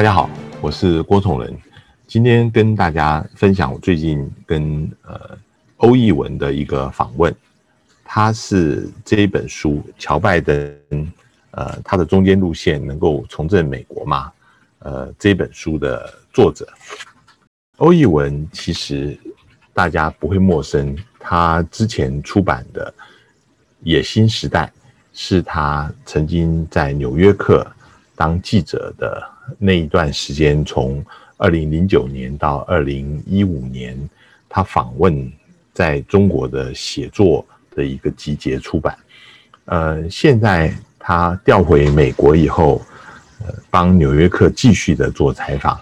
大家好，我是郭崇仁，今天跟大家分享我最近跟呃欧义文的一个访问，他是这一本书乔拜登，呃，他的中间路线能够重振美国吗？呃，这本书的作者欧义文，其实大家不会陌生，他之前出版的《野心时代》是他曾经在《纽约客》当记者的。那一段时间，从二零零九年到二零一五年，他访问在中国的写作的一个集结出版。呃，现在他调回美国以后，呃，帮《纽约客》继续的做采访。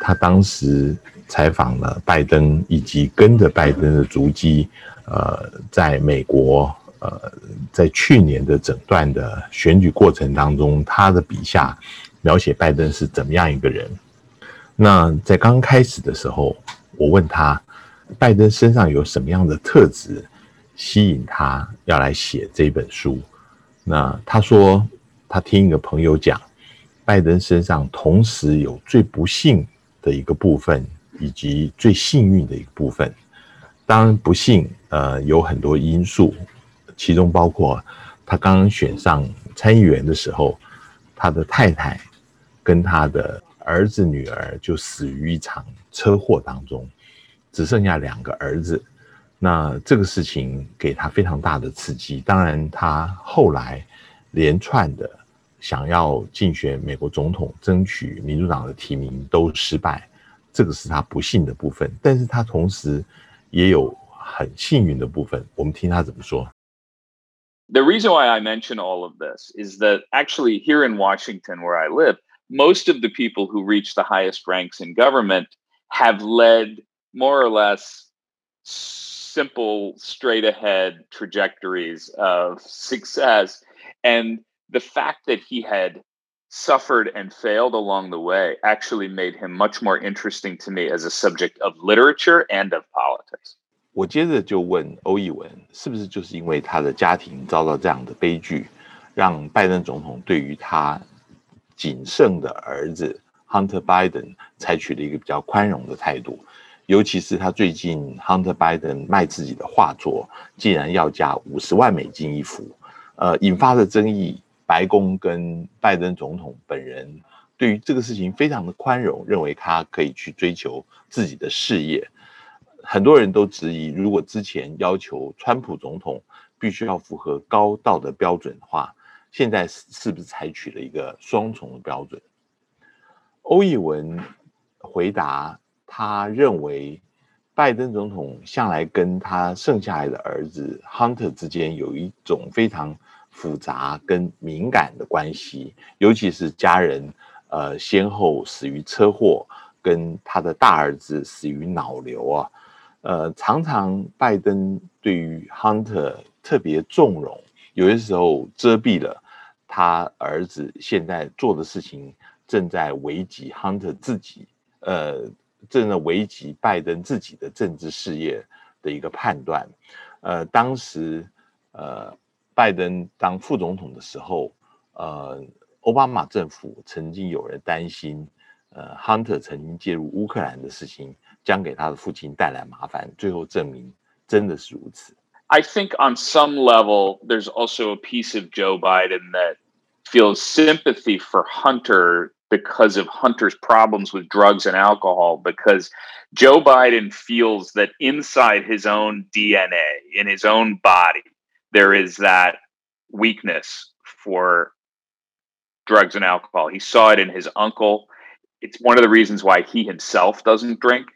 他当时采访了拜登，以及跟着拜登的足迹，呃，在美国，呃，在去年的整段的选举过程当中，他的笔下。描写拜登是怎么样一个人？那在刚开始的时候，我问他，拜登身上有什么样的特质吸引他要来写这本书？那他说，他听一个朋友讲，拜登身上同时有最不幸的一个部分，以及最幸运的一个部分。当然，不幸呃有很多因素，其中包括他刚选上参议员的时候，他的太太。跟他的儿子女儿就死于一场车祸当中，只剩下两个儿子。那这个事情给他非常大的刺激。当然，他后来连串的想要竞选美国总统，争取民主党的提名都失败，这个是他不幸的部分。但是他同时也有很幸运的部分。我们听他怎么说。The reason why I mention all of this is that actually here in Washington, where I live. most of the people who reach the highest ranks in government have led more or less simple, straight ahead trajectories of success. And the fact that he had suffered and failed along the way actually made him much more interesting to me as a subject of literature and of politics. 我接着就问欧逸文，是不是就是因为他的家庭遭到这样的悲剧，让拜登总统对于他仅剩的儿子 Hunter Biden 采取了一个比较宽容的态度，尤其是他最近 Hunter Biden 卖自己的画作，竟然要价五十万美金一幅，呃，引发的争议。白宫跟拜登总统本人对于这个事情非常的宽容，认为他可以去追求自己的事业。很多人都质疑，如果之前要求川普总统必须要符合高道德标准的话。现在是是不是采取了一个双重的标准？欧义文回答，他认为拜登总统向来跟他剩下来的儿子 Hunter 之间有一种非常复杂跟敏感的关系，尤其是家人呃先后死于车祸，跟他的大儿子死于脑瘤啊，呃，常常拜登对于 Hunter 特别纵容，有些时候遮蔽了。他儿子现在做的事情正在危及 Hunter 自己，呃，正在危及拜登自己的政治事业的一个判断。呃，当时，呃，拜登当副总统的时候，呃，奥巴马政府曾经有人担心，呃，Hunter 曾经介入乌克兰的事情将给他的父亲带来麻烦。最后证明真的是如此。I think on some level, there's also a piece of Joe Biden that feels sympathy for Hunter because of Hunter's problems with drugs and alcohol, because Joe Biden feels that inside his own DNA, in his own body, there is that weakness for drugs and alcohol. He saw it in his uncle. It's one of the reasons why he himself doesn't drink.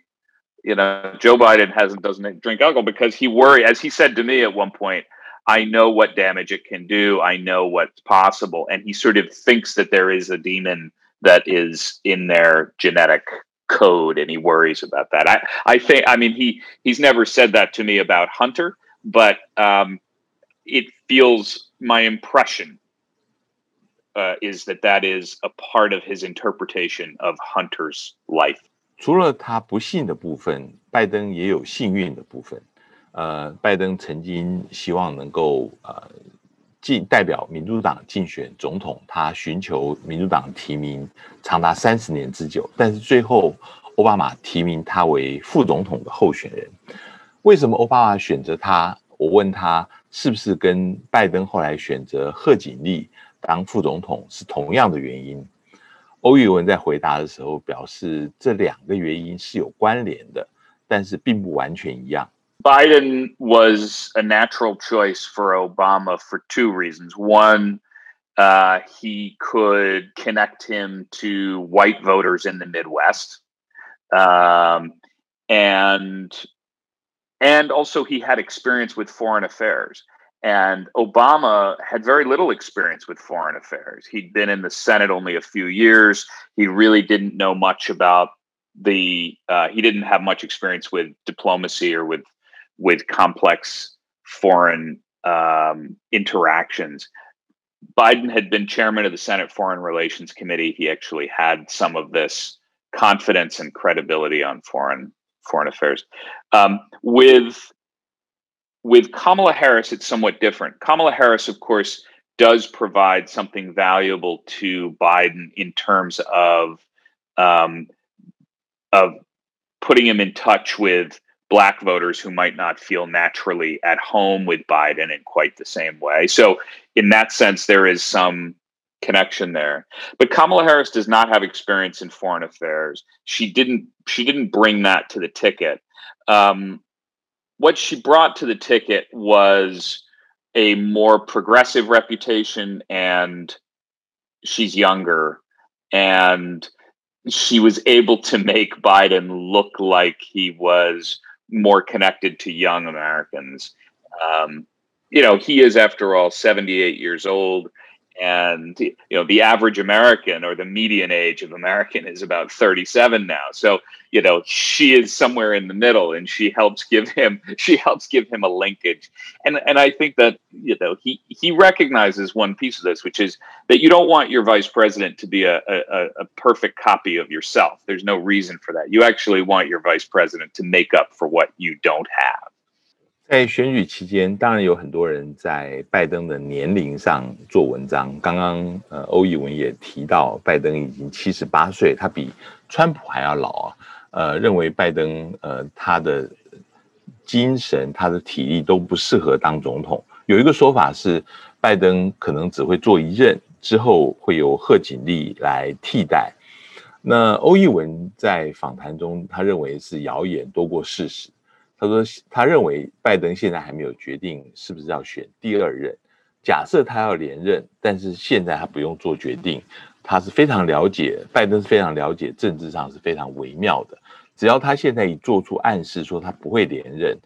You know, Joe Biden hasn't doesn't drink alcohol because he worry, as he said to me at one point, I know what damage it can do. I know what's possible. And he sort of thinks that there is a demon that is in their genetic code and he worries about that. I, I think, I mean, he, he's never said that to me about Hunter, but um, it feels my impression uh, is that that is a part of his interpretation of Hunter's life. 除了他不幸的部分，拜登也有幸运的部分。 呃，拜登曾经希望能够呃竞代表民主党竞选总统，他寻求民主党提名长达三十年之久，但是最后奥巴马提名他为副总统的候选人。为什么奥巴马选择他？我问他是不是跟拜登后来选择贺锦丽当副总统是同样的原因？欧玉文在回答的时候表示，这两个原因是有关联的，但是并不完全一样。Biden was a natural choice for Obama for two reasons. One, uh, he could connect him to white voters in the Midwest. Um, and and also he had experience with foreign affairs. And Obama had very little experience with foreign affairs. He'd been in the Senate only a few years. He really didn't know much about the. Uh, he didn't have much experience with diplomacy or with with complex foreign um, interactions. Biden had been chairman of the Senate Foreign Relations Committee. He actually had some of this confidence and credibility on foreign foreign affairs. Um, with with Kamala Harris, it's somewhat different. Kamala Harris, of course, does provide something valuable to Biden in terms of um, of putting him in touch with black voters who might not feel naturally at home with Biden in quite the same way. So, in that sense, there is some connection there. But Kamala Harris does not have experience in foreign affairs. She didn't. She didn't bring that to the ticket. Um, what she brought to the ticket was a more progressive reputation, and she's younger, and she was able to make Biden look like he was more connected to young Americans. Um, you know, he is, after all, 78 years old and you know the average american or the median age of american is about 37 now. So you know she is somewhere in the middle and she helps give him she helps give him a linkage. And and i think that you know he he recognizes one piece of this which is that you don't want your vice president to be a a, a perfect copy of yourself. There's no reason for that. You actually want your vice president to make up for what you don't have 在选举期间，当然有很多人在拜登的年龄上做文章。刚刚呃，欧义文也提到，拜登已经七十八岁，他比川普还要老啊。呃，认为拜登呃他的精神、他的体力都不适合当总统。有一个说法是，拜登可能只会做一任，之后会由贺锦丽来替代。那欧义文在访谈中，他认为是谣言多过事实。他说，他认为拜登现在还没有决定是不是要选第二任。假设他要连任，但是现在他不用做决定。他是非常了解，拜登是非常了解政治上是非常微妙的。只要他现在一做出暗示说他不会连任，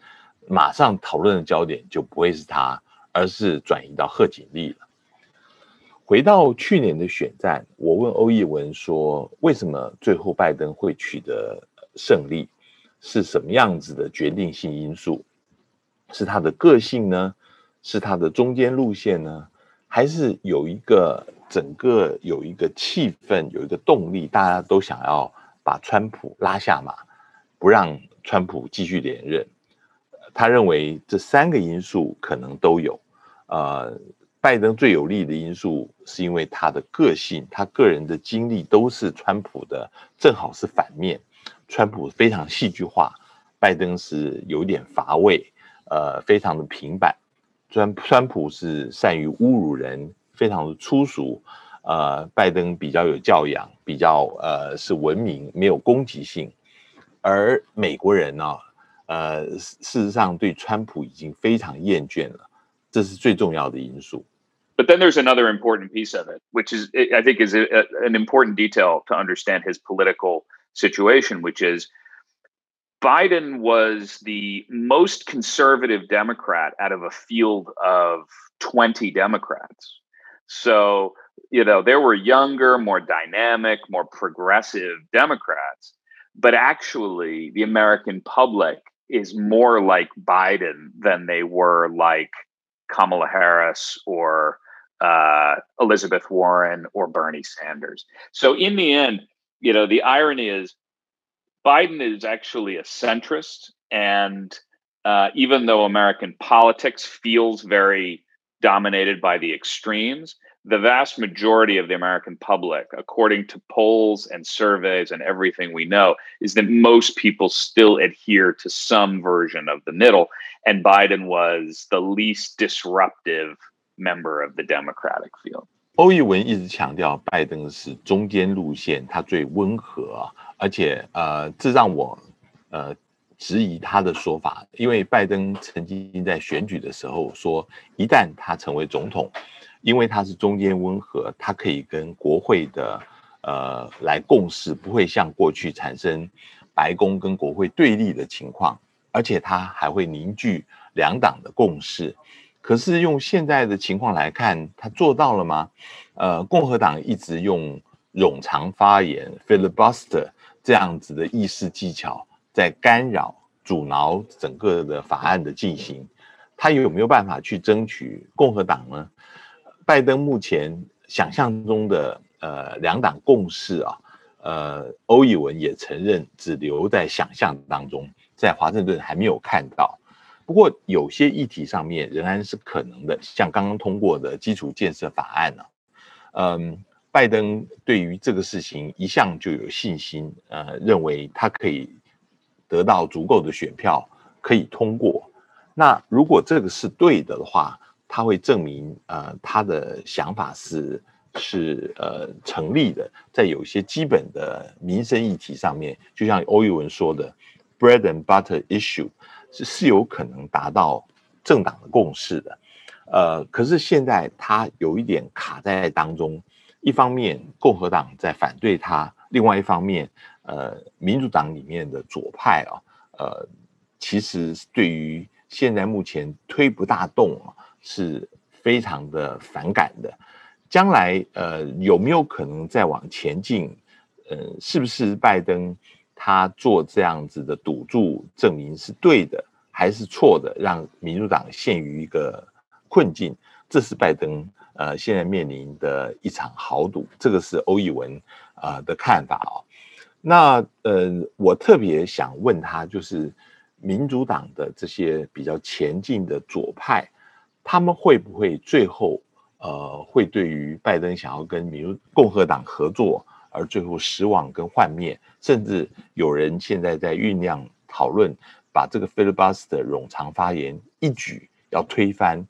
马上讨论的焦点就不会是他，而是转移到贺锦丽了。回到去年的选战，我问欧义文说，为什么最后拜登会取得胜利？是什么样子的决定性因素？是他的个性呢？是他的中间路线呢？还是有一个整个有一个气氛，有一个动力，大家都想要把川普拉下马，不让川普继续连任？他认为这三个因素可能都有。呃，拜登最有利的因素是因为他的个性，他个人的经历都是川普的，正好是反面。川普非常戏剧化，拜登是有点乏味，呃，非常的平板。川川普是善于侮辱人，非常的粗俗，呃，拜登比较有教养，比较呃是文明，没有攻击性。而美国人呢，呃，事实上对川普已经非常厌倦了，这是最重要的因素。But then there's another important piece of it, which is I think is a, an important detail to understand his political. situation, which is Biden was the most conservative Democrat out of a field of 20 Democrats. So, you know, there were younger, more dynamic, more progressive Democrats, but actually the American public is more like Biden than they were like Kamala Harris or uh, Elizabeth Warren or Bernie Sanders. So, in the end, you know, the irony is Biden is actually a centrist. And uh, even though American politics feels very dominated by the extremes. The vast majority of the American public, according to polls and surveys and everything we know, is that most people still adhere to some version of the middle. And Biden was the least disruptive member of the Democratic field. 欧义文一直强调拜登是中间路线，他最温和，而且呃，这让我呃质疑他的说法，因为拜登曾经在选举的时候说，一旦他成为总统，因为他是中间温和，他可以跟国会的呃来共事，不会像过去产生白宫跟国会对立的情况，而且他还会凝聚两党的共识。可是用现在的情况来看，他做到了吗？呃，共和党一直用冗长发言 （filibuster） 这样子的议事技巧。在干扰、阻挠整个的法案的进行，他有没有办法去争取共和党呢？拜登目前想象中的呃两党共识啊，呃，欧以文也承认只留在想象当中，在华盛顿还没有看到。不过有些议题上面仍然是可能的，像刚刚通过的基础建设法案呢，嗯，拜登对于这个事情一向就有信心，呃，认为他可以。得到足够的选票可以通过，那如果这个是对的的话，他会证明呃他的想法是是呃成立的，在有一些基本的民生议题上面，就像欧玉文说的，bread and butter issue 是是有可能达到政党的共识的，呃，可是现在他有一点卡在当中，一方面共和党在反对他，另外一方面。呃，民主党里面的左派啊，呃，其实对于现在目前推不大动啊，是非常的反感的。将来呃，有没有可能再往前进？呃，是不是拜登他做这样子的赌注，证明是对的还是错的，让民主党陷于一个困境？这是拜登呃现在面临的一场豪赌。这个是欧义文啊的看法啊。那呃，我特别想问他，就是民主党的这些比较前进的左派，他们会不会最后呃，会对于拜登想要跟民共和党合作而最后死亡跟幻灭，甚至有人现在在酝酿讨论，把这个 filibuster 冗长发言一举要推翻。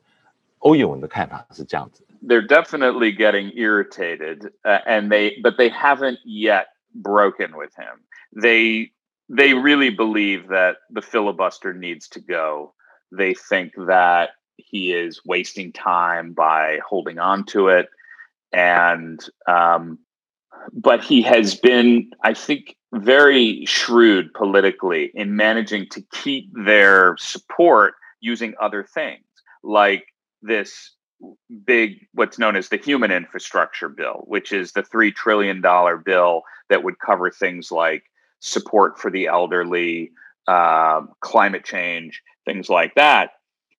欧逸文的看法是这样子。They're definitely getting irritated, uh, and they but they haven't yet broken with him. They they really believe that the filibuster needs to go. They think that he is wasting time by holding on to it, and um, but he has been, I think, very shrewd politically in managing to keep their support using other things like this big what's known as the human infrastructure bill, which is the $3 trillion bill that would cover things like support for the elderly, uh, climate change, things like that.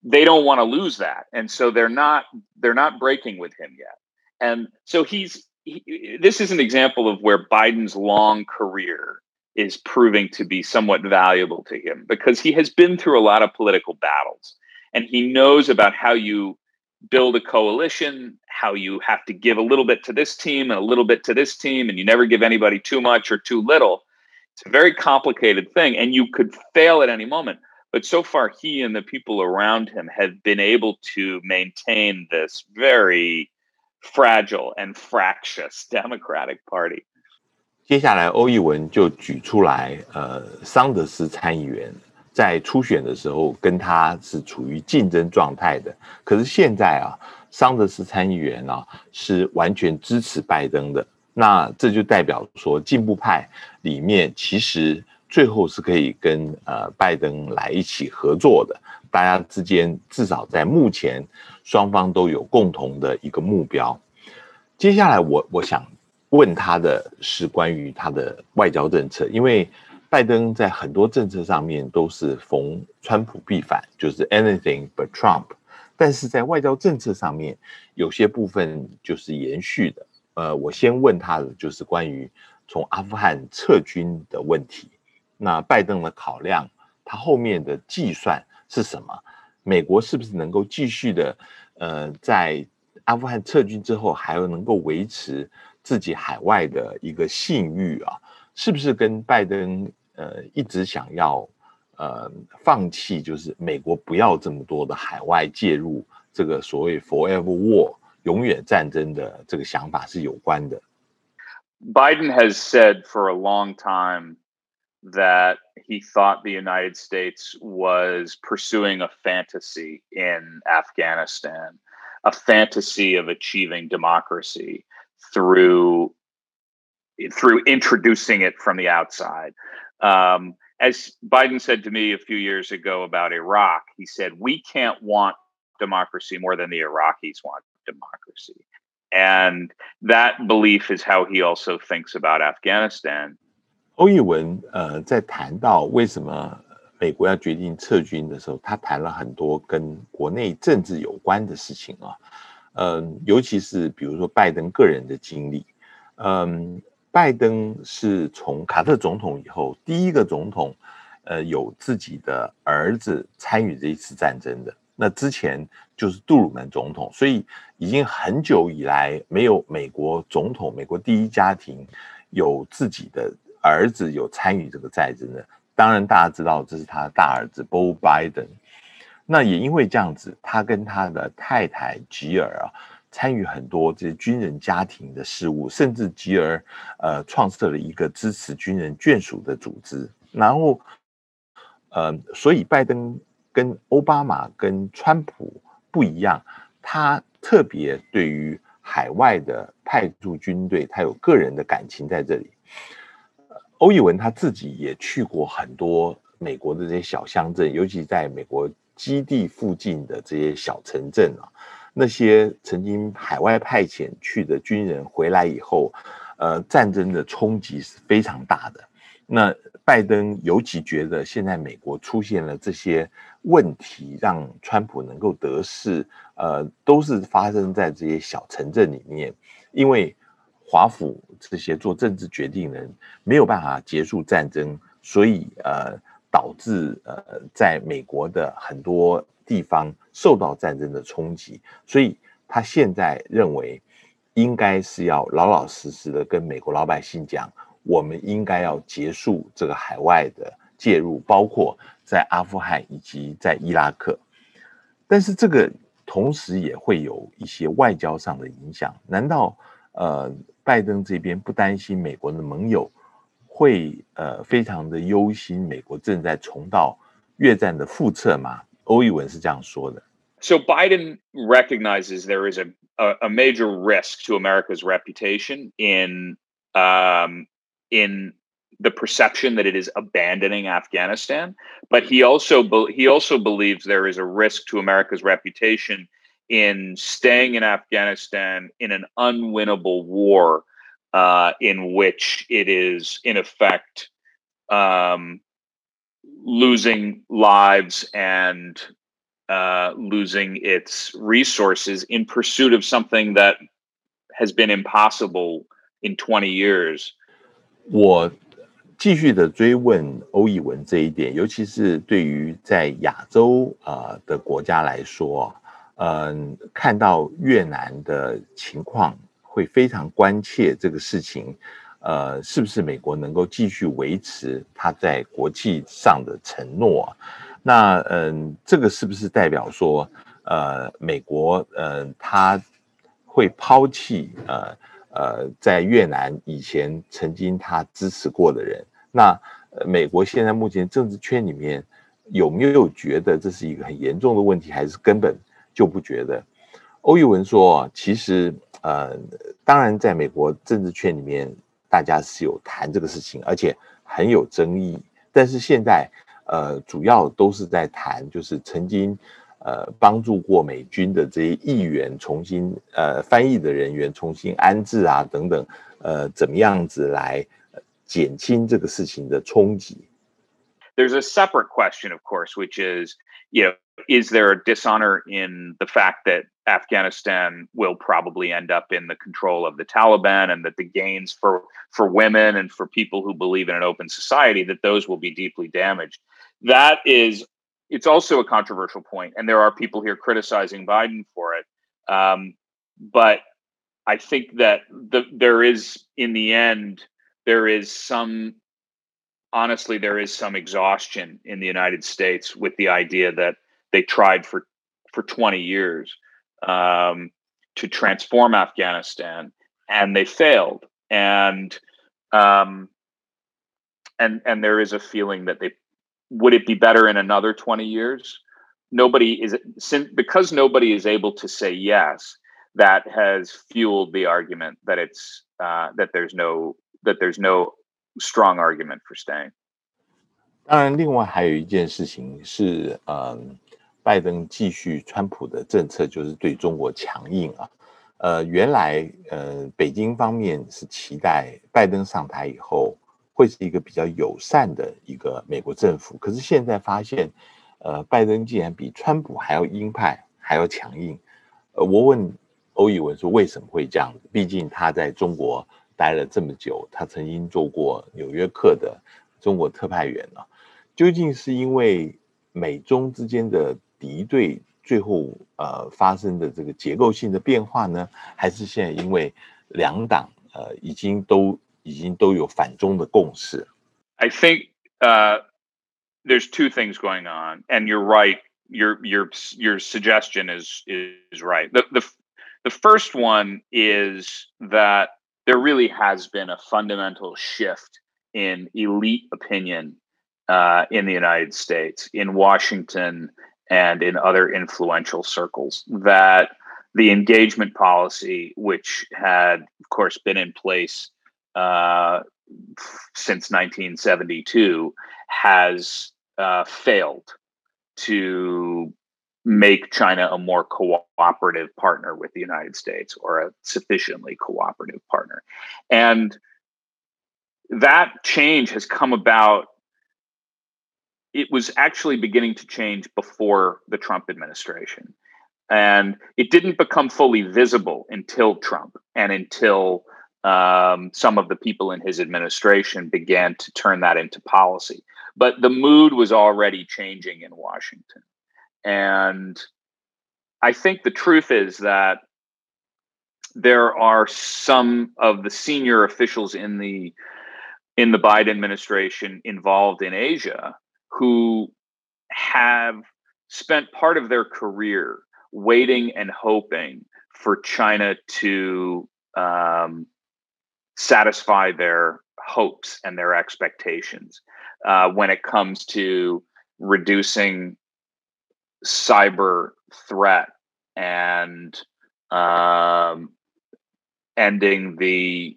They don't want to lose that. And so they're not they're not breaking with him yet. And so he's he, this is an example of where Biden's long career is proving to be somewhat valuable to him because he has been through a lot of political battles and he knows about how you build a coalition, how you have to give a little bit to this team and a little bit to this team, and you never give anybody too much or too little. It's a very complicated thing, and you could fail at any moment. But so far, he and the people around him have been able to maintain this very fragile and fractious Democratic Party. 接下来，欧逸文就举出来，呃，桑德斯参议员在初选的时候跟他是处于竞争状态的，可是现在啊，桑德斯参议员啊是完全支持拜登的，那这就代表说进步派里面其实最后是可以跟呃拜登来一起合作的，大家之间至少在目前双方都有共同的一个目标。接下来我我想问他的是关于他的外交政策，因为。拜登在很多政策上面都是逢川普必反，就是 anything but Trump。但是在外交政策上面，有些部分就是延续的。呃，我先问他的就是关于从阿富汗撤军的问题。那拜登的考量，他后面的计算是什么？美国是不是能够继续的呃，在阿富汗撤军之后，还要能够维持自己海外的一个信誉啊，是不是跟拜登呃一直想要呃放弃，就是美国不要这么多的海外介入这个所谓 forever war 永远战争的这个想法是有关的？Biden has said for a long time. That he thought the United States was pursuing a fantasy in Afghanistan, a fantasy of achieving democracy through through introducing it from the outside. Um, as Biden said to me a few years ago about Iraq, he said, We can't want democracy more than the Iraqis want democracy. And that belief is how he also thinks about Afghanistan. 欧义文呃，在谈到为什么美国要决定撤军的时候，他谈了很多跟国内政治有关的事情啊，嗯，尤其是比如说拜登个人的经历，嗯，拜登是从卡特总统以后第一个总统，呃，有自己的儿子参与这一次战争的，那之前就是杜鲁门总统，所以已经很久以来没有美国总统，美国第一家庭有自己的。儿子有参与这个战争的，当然大家知道这是他的大儿子 Bo Biden。那也因为这样子，他跟他的太太吉尔啊，参与很多这些军人家庭的事务，甚至吉尔呃创设了一个支持军人眷属的组织。然后，呃，所以拜登跟奥巴马跟川普不一样，他特别对于海外的派驻军队，他有个人的感情在这里。欧义文他自己也去过很多美国的这些小乡镇，尤其在美国基地附近的这些小城镇啊，那些曾经海外派遣去的军人回来以后，呃，战争的冲击是非常大的。那拜登尤其觉得现在美国出现了这些问题，让川普能够得势，呃，都是发生在这些小城镇里面，因为。华府这些做政治决定人没有办法结束战争，所以呃导致呃在美国的很多地方受到战争的冲击，所以他现在认为应该是要老老实实的跟美国老百姓讲，我们应该要结束这个海外的介入，包括在阿富汗以及在伊拉克。但是这个同时也会有一些外交上的影响，难道呃，拜登这边不担心美国的盟友会呃非常的忧心美国正在重蹈越战的覆辙吗？欧逸文是这样说的。So Biden recognizes there is a a, a major risk to America's reputation in um in the perception that it is abandoning Afghanistan, but he also he also believes there is a risk to America's reputation in staying in Afghanistan in an unwinnable war uh, in which it is, in effect, um, losing lives and uh, losing its resources in pursuit of something that has been impossible in 20 years. 我继续的追问欧义文这一点，尤其是对于在亚洲啊、呃、的国家来说， 嗯，看到越南的情况，会非常关切这个事情。呃，是不是美国能够继续维持他在国际上的承诺？那嗯，这个是不是代表说，呃，美国嗯，他会抛弃呃呃，在越南以前曾经他支持过的人？那美国现在目前政治圈里面有没有觉得这是一个很严重的问题，还是根本？就不觉得，欧玉文说，其实呃，当然在美国政治圈里面，大家是有谈这个事情，而且很有争议。但是现在呃，主要都是在谈，就是曾经呃帮助过美军的这些议员重新呃翻译的人员重新安置啊等等，呃，怎么样子来减轻这个事情的冲击。There's a separate question, of course, which is, you know. Is there a dishonor in the fact that Afghanistan will probably end up in the control of the Taliban and that the gains for for women and for people who believe in an open society that those will be deeply damaged? That is it's also a controversial point and there are people here criticizing Biden for it. Um, but I think that the, there is, in the end, there is some, honestly, there is some exhaustion in the United States with the idea that they tried for, for 20 years um, to transform Afghanistan and they failed. And, um, and, and there is a feeling that they, would it be better in another 20 years? Nobody is, because nobody is able to say yes, that has fueled the argument that it's uh, that there's no that there's no strong argument for staying. 当然，另外还有一件事情是，嗯， 拜登继续川普的政策就是对中国强硬啊。呃，原来呃，北京方面是期待拜登上台以后会是一个比较友善的一个美国政府，可是现在发现，呃，拜登竟然比川普还要鹰派，还要强硬。呃，我问。欧义文说：“为什么会这样？毕竟他在中国待了这么久，他曾经做过《纽约客》的中国特派员啊。究竟是因为美中之间的敌对最后呃发生的这个结构性的变化呢，还是现在因为两党呃已经都已经都有反中的共识？I think uh there's two things going on, and you're right. Your your your suggestion is is right. The the The first one is that there really has been a fundamental shift in elite opinion uh, in the United States, in Washington, and in other influential circles. That the engagement policy, which had, of course, been in place uh, since 1972, has uh, failed to make China a more cooperative partner with the United States or a sufficiently cooperative partner. And that change has come about. It was actually beginning to change before the Trump administration. And it didn't become fully visible until Trump and until um, some of the people in his administration began to turn that into policy. But the mood was already changing in Washington. And I think the truth is that there are some of the senior officials in the in the Biden administration involved in Asia who have spent part of their career waiting and hoping for China to um, satisfy their hopes and their expectations uh, when it comes to reducing cyber threat and um, ending the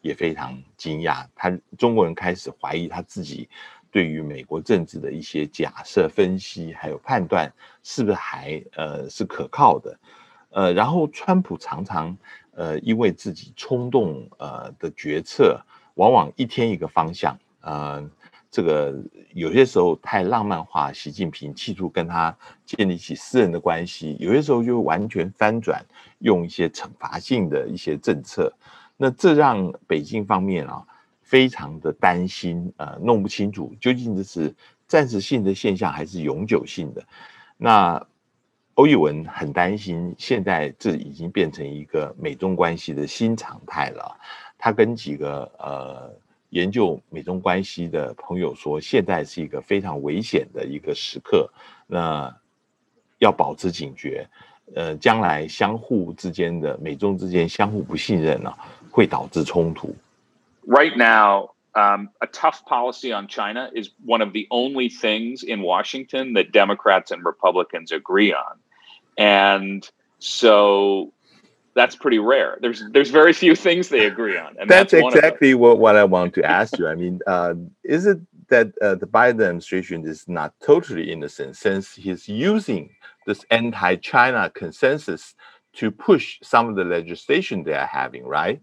也非常惊讶。他中国人开始怀疑他自己对于美国政治的一些假设、分析还有判断是不是还呃是可靠的。呃，然后川普常常呃因为自己冲动呃的决策，往往一天一个方向，呃。这个有些时候太浪漫化，习近平企图跟他建立起私人的关系，有些时候就完全翻转，用一些惩罚性的一些政策，那这让北京方面啊非常的担心，呃，弄不清楚究竟这是暂时性的现象还是永久性的。那欧义文很担心，现在这已经变成一个美中关系的新常态了。他跟几个呃。研究美中关系的朋友说，现在是一个非常危险的一个时刻，那要保持警觉。呃，将来相互之间的美中之间相互不信任呢，会导致冲突。Right now, um, a tough policy on China is one of the only things in Washington that Democrats and Republicans agree on, and so that's pretty rare. There's there's very few things they agree on, and that's, that's exactly what, what I want to ask you. I mean, uh, is it that uh, the Biden administration is not totally innocent since he's using this anti-China consensus to push some of the legislation they are having, right?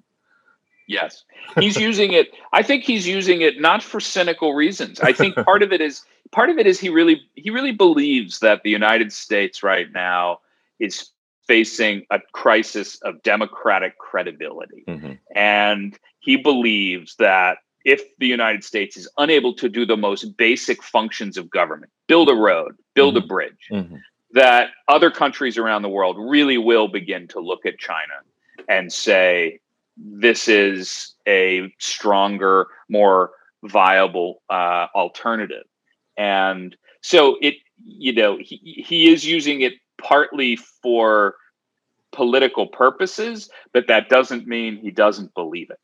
Yes. He's using it. I think he's using it not for cynical reasons. I think part of it is part of it is he really he really believes that the United States right now is facing a crisis of democratic credibility. Mm-hmm. And he believes that if the United States is unable to do the most basic functions of government, build a road, build mm-hmm. a bridge, mm-hmm. that other countries around the world really will begin to look at China and say, this is a stronger, more viable uh, alternative. And so it, you know, he, he is using it partly for political purposes, but that doesn't mean he doesn't believe it.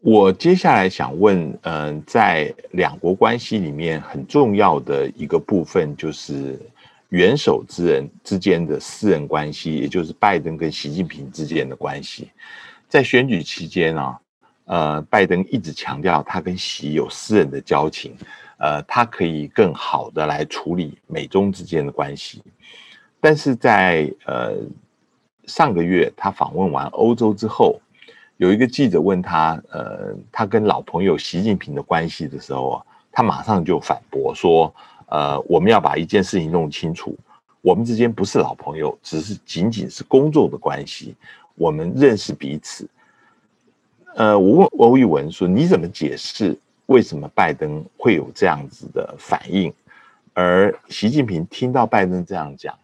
我接下来想问，嗯，在两国关系里面很重要的一个部分，就是元首之人之间的私人关系，也就是拜登跟习近平之间的关系。 在选举期间啊，呃，拜登一直强调他跟习有私人的交情，呃，他可以更好的来处理美中之间的关系。但是在呃上个月他访问完欧洲之后。有一个记者问他，呃，他跟老朋友习近平的关系的时候啊，他马上就反驳说，呃，我们要把一件事情弄清楚，我们之间不是老朋友，只是仅仅是工作的关系，我们认识彼此。呃，我问欧玉文说，你怎么解释为什么拜登会有这样子的反应，而习近平听到拜登这样讲，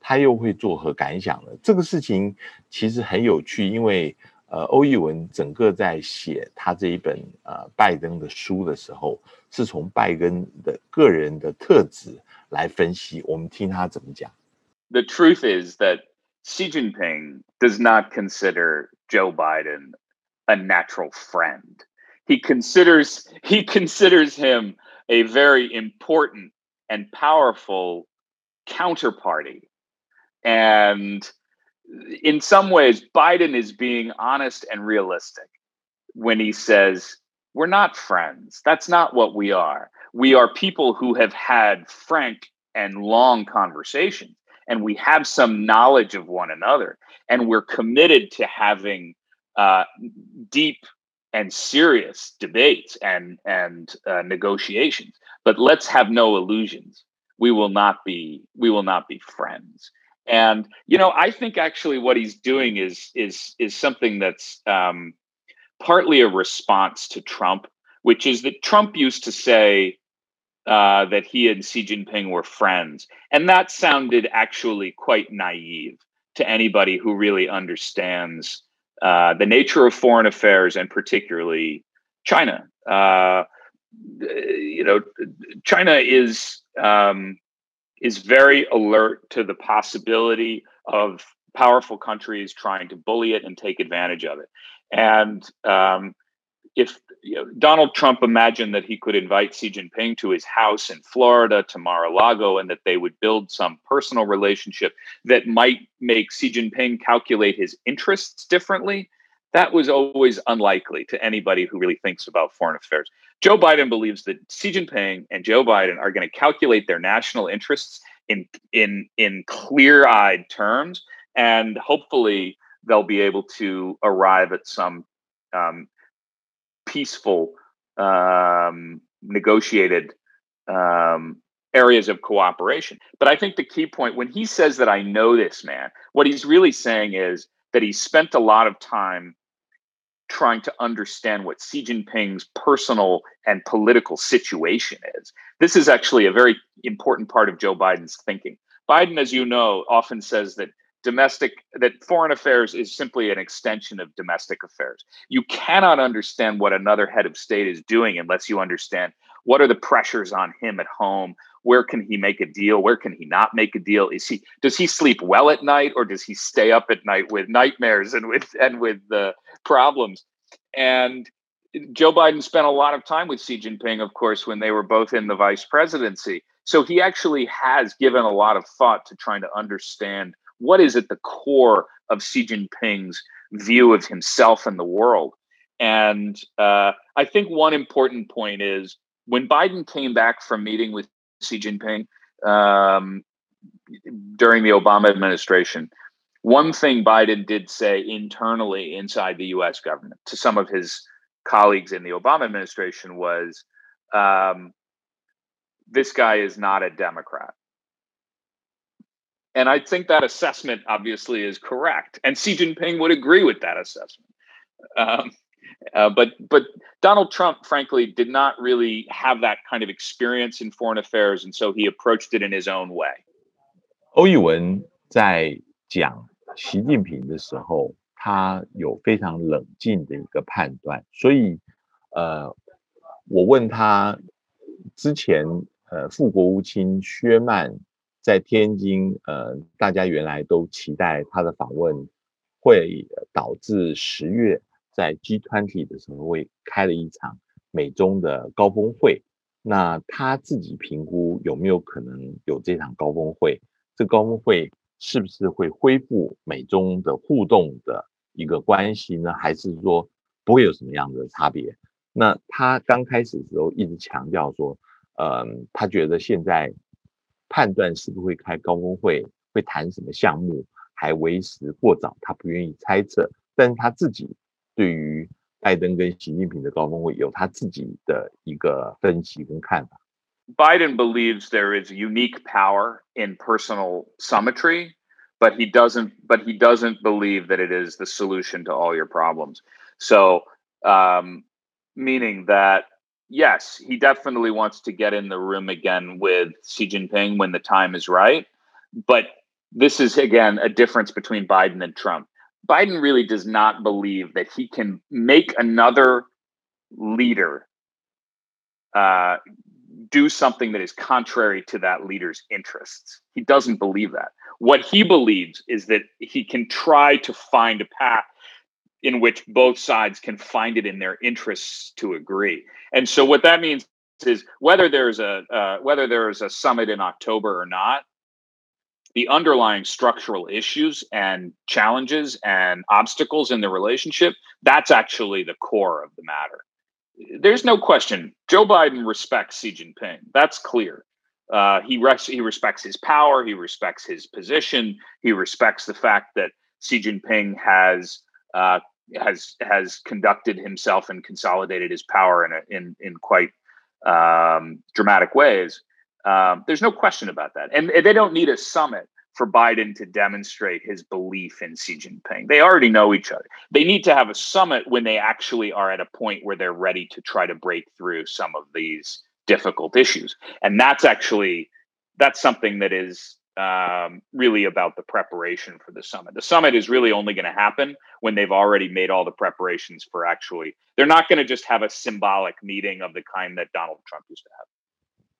他又会作何感想呢？这个事情其实很有趣，因为。呃，欧义文整个在写他这一本呃拜登的书的时候，是从拜登的个人的特质来分析。我们听他怎么讲。The truth is that Xi Jinping does not consider Joe Biden a natural friend. He considers he considers him a very important and powerful counterparty. And in some ways, Biden is being honest and realistic when he says, We're not friends. That's not what we are. We are people who have had frank and long conversations, and we have some knowledge of one another, and we're committed to having uh, deep and serious debates and and uh, negotiations. But let's have no illusions. We will not be we will not be friends. And you know, I think actually what he's doing is is is something that's um, partly a response to Trump, which is that Trump used to say uh, that he and Xi Jinping were friends, and that sounded actually quite naive to anybody who really understands uh, the nature of foreign affairs and particularly China. Uh, you know, China is um, is very alert to the possibility of powerful countries trying to bully it and take advantage of it. And um, if you know, Donald Trump imagined that he could invite Xi Jinping to his house in Florida, to Mar-a-Lago, and that they would build some personal relationship that might make Xi Jinping calculate his interests differently, that was always unlikely to anybody who really thinks about foreign affairs. Joe Biden believes that Xi Jinping and Joe Biden are going to calculate their national interests in in in clear-eyed terms, and hopefully they'll be able to arrive at some um, peaceful, um, negotiated um, areas of cooperation. But I think the key point when he says that I know this man, what he's really saying is that he spent a lot of time trying to understand what Xi Jinping's personal and political situation is. This is actually a very important part of Joe Biden's thinking. Biden, as you know, often says that domestic that foreign affairs is simply an extension of domestic affairs. You cannot understand what another head of state is doing unless you understand what are the pressures on him at home where can he make a deal where can he not make a deal is he does he sleep well at night or does he stay up at night with nightmares and with and with the problems and Joe Biden spent a lot of time with Xi Jinping of course when they were both in the vice presidency so he actually has given a lot of thought to trying to understand what is at the core of Xi Jinping's view of himself and the world and uh, I think one important point is when Biden came back from meeting with Xi Jinping um, during the Obama administration, one thing Biden did say internally inside the US government to some of his colleagues in the Obama administration was um, this guy is not a Democrat. And I think that assessment obviously is correct. And Xi Jinping would agree with that assessment. Um, uh, but but Donald Trump, frankly, did not really have that kind of experience in foreign affairs, and so he approached it in his own way. 欧逸文在讲习近平的时候，他有非常冷静的一个判断，所以呃，我问他之前呃，副国务卿薛曼在天津，呃，大家原来都期待他的访问会导致十月在 G20 的时候会开了一场美中的高峰会，那他自己评估有没有可能有这场高峰会？这高峰会？是不是会恢复美中的互动的一个关系呢？还是说不会有什么样的差别？那他刚开始的时候一直强调说，嗯，他觉得现在判断是不是会开高峰会，会谈什么项目，还为时过早，他不愿意猜测。但是他自己对于拜登跟习近平的高峰会有他自己的一个分析跟看法。Biden believes there is unique power in personal symmetry, but he doesn't. But he doesn't believe that it is the solution to all your problems. So, um, meaning that yes, he definitely wants to get in the room again with Xi Jinping when the time is right. But this is again a difference between Biden and Trump. Biden really does not believe that he can make another leader uh, do something that is contrary to that leader's interests. He doesn't believe that. What he believes is that he can try to find a path in which both sides can find it in their interests to agree. And so what that means is whether there's a uh, whether there's a summit in October or not, the underlying structural issues and challenges and obstacles in the relationship that's actually the core of the matter there's no question Joe Biden respects Xi Jinping. That's clear. Uh, he res- he respects his power. He respects his position. He respects the fact that Xi Jinping has uh, has has conducted himself and consolidated his power in a, in in quite um, dramatic ways. Um, there's no question about that, and they don't need a summit for Biden to demonstrate his belief in Xi Jinping. They already know each other. They need to have a summit when they actually are at a point where they're ready to try to break through some of these difficult issues. And that's actually that's something that is um, really about the preparation for the summit. The summit is really only going to happen when they've already made all the preparations for actually. They're not going to just have a symbolic meeting of the kind that Donald Trump used to have.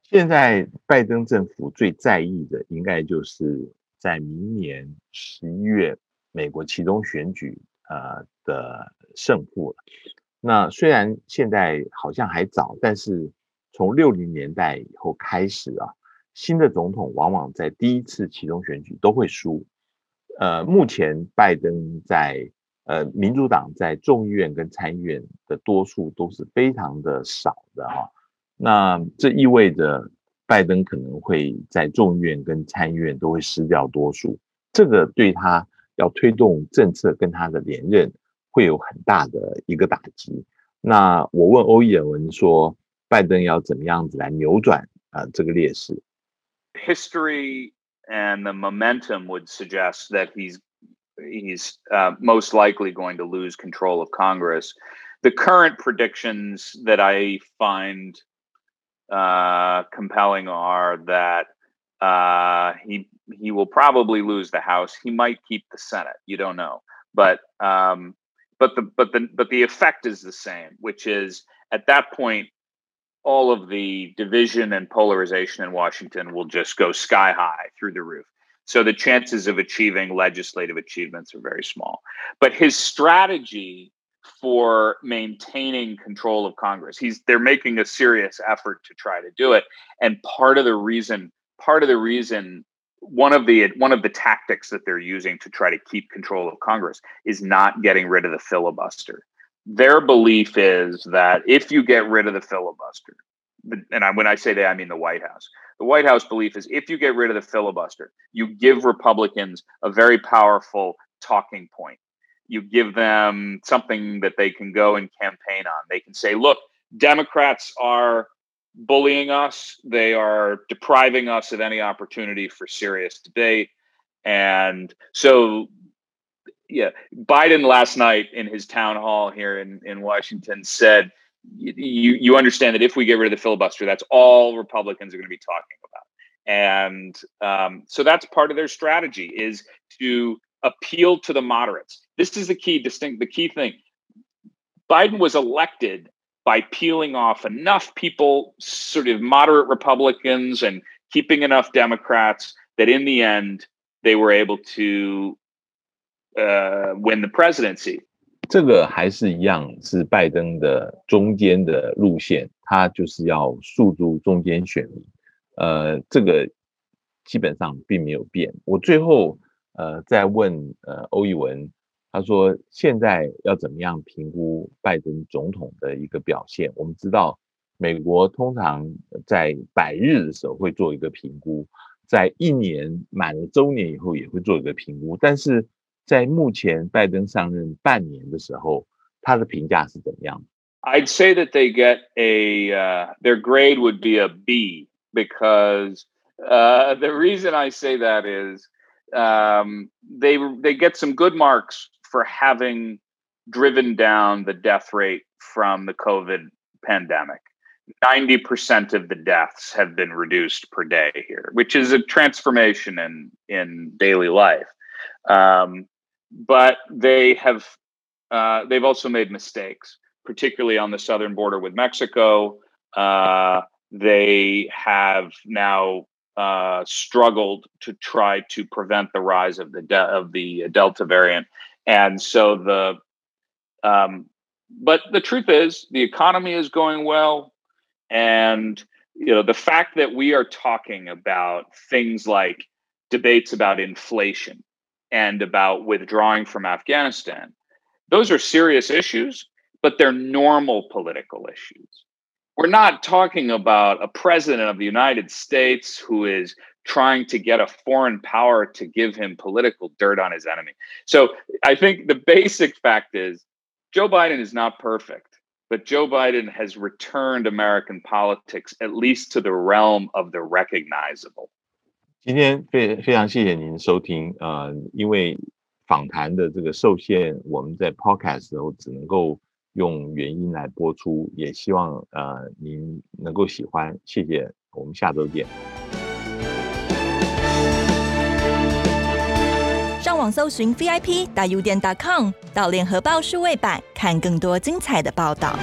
现在拜登政府最在意的，应该就是在明年十一月美国期中选举呃的胜负了。那虽然现在好像还早，但是从六零年代以后开始啊，新的总统往往在第一次其中选举都会输。呃，目前拜登在呃民主党在众议院跟参议院的多数都是非常的少的哈。那这意味着。拜登可能会在众议院跟参议院都会失掉多数，这个对他要推动政策跟他的连任会有很大的一个打击。那我问欧义文说，拜登要怎么样子来扭转啊这个劣势？History and the momentum would suggest that he's he's uh, most likely going to lose control of Congress. The current predictions that I find uh, compelling are that uh, he he will probably lose the House. He might keep the Senate. You don't know, but um, but the but the but the effect is the same, which is at that point all of the division and polarization in Washington will just go sky high through the roof. So the chances of achieving legislative achievements are very small. But his strategy for maintaining control of Congress. He's they're making a serious effort to try to do it. And part of the reason, part of the reason one of the one of the tactics that they're using to try to keep control of Congress is not getting rid of the filibuster. Their belief is that if you get rid of the filibuster, and I, when I say that, I mean the White House. The White House belief is if you get rid of the filibuster, you give Republicans a very powerful talking point. You give them something that they can go and campaign on. They can say, look, Democrats are bullying us, they are depriving us of any opportunity for serious debate. And so, yeah, Biden last night in his town hall here in, in Washington said, you you understand that if we get rid of the filibuster, that's all Republicans are going to be talking about, and um, so that's part of their strategy is to appeal to the moderates. This is the key distinct the key thing. Biden was elected by peeling off enough people, sort of moderate Republicans, and keeping enough Democrats that in the end they were able to uh, win the presidency. 这个还是一样是拜登的中间的路线，他就是要诉诸中间选民。呃，这个基本上并没有变。我最后呃再问呃欧义文，他说现在要怎么样评估拜登总统的一个表现？我们知道美国通常在百日的时候会做一个评估，在一年满了周年以后也会做一个评估，但是。在目前拜登上任半年的时候，他的评价是怎么样？I'd say that they get a uh, their grade would be a B because uh, the reason I say that is um, they they get some good marks for having driven down the death rate from the COVID pandemic. 90% of the deaths have been reduced per day here, which is a transformation in in daily life. Um, but they have uh, they've also made mistakes, particularly on the southern border with Mexico. Uh, they have now uh, struggled to try to prevent the rise of the de- of the Delta variant, and so the um, but the truth is the economy is going well, and you know the fact that we are talking about things like debates about inflation and about withdrawing from Afghanistan. Those are serious issues, but they're normal political issues. We're not talking about a president of the United States who is trying to get a foreign power to give him political dirt on his enemy. So I think the basic fact is Joe Biden is not perfect, but Joe Biden has returned American politics at least to the realm of the recognizable. 今天非非常谢谢您收听，呃，因为访谈的这个受限，我们在 podcast 时候只能够用原音来播出，也希望呃您能够喜欢，谢谢，我们下周见。上网搜寻 VIP 大 U 店 .com 到联合报数位版，看更多精彩的报道。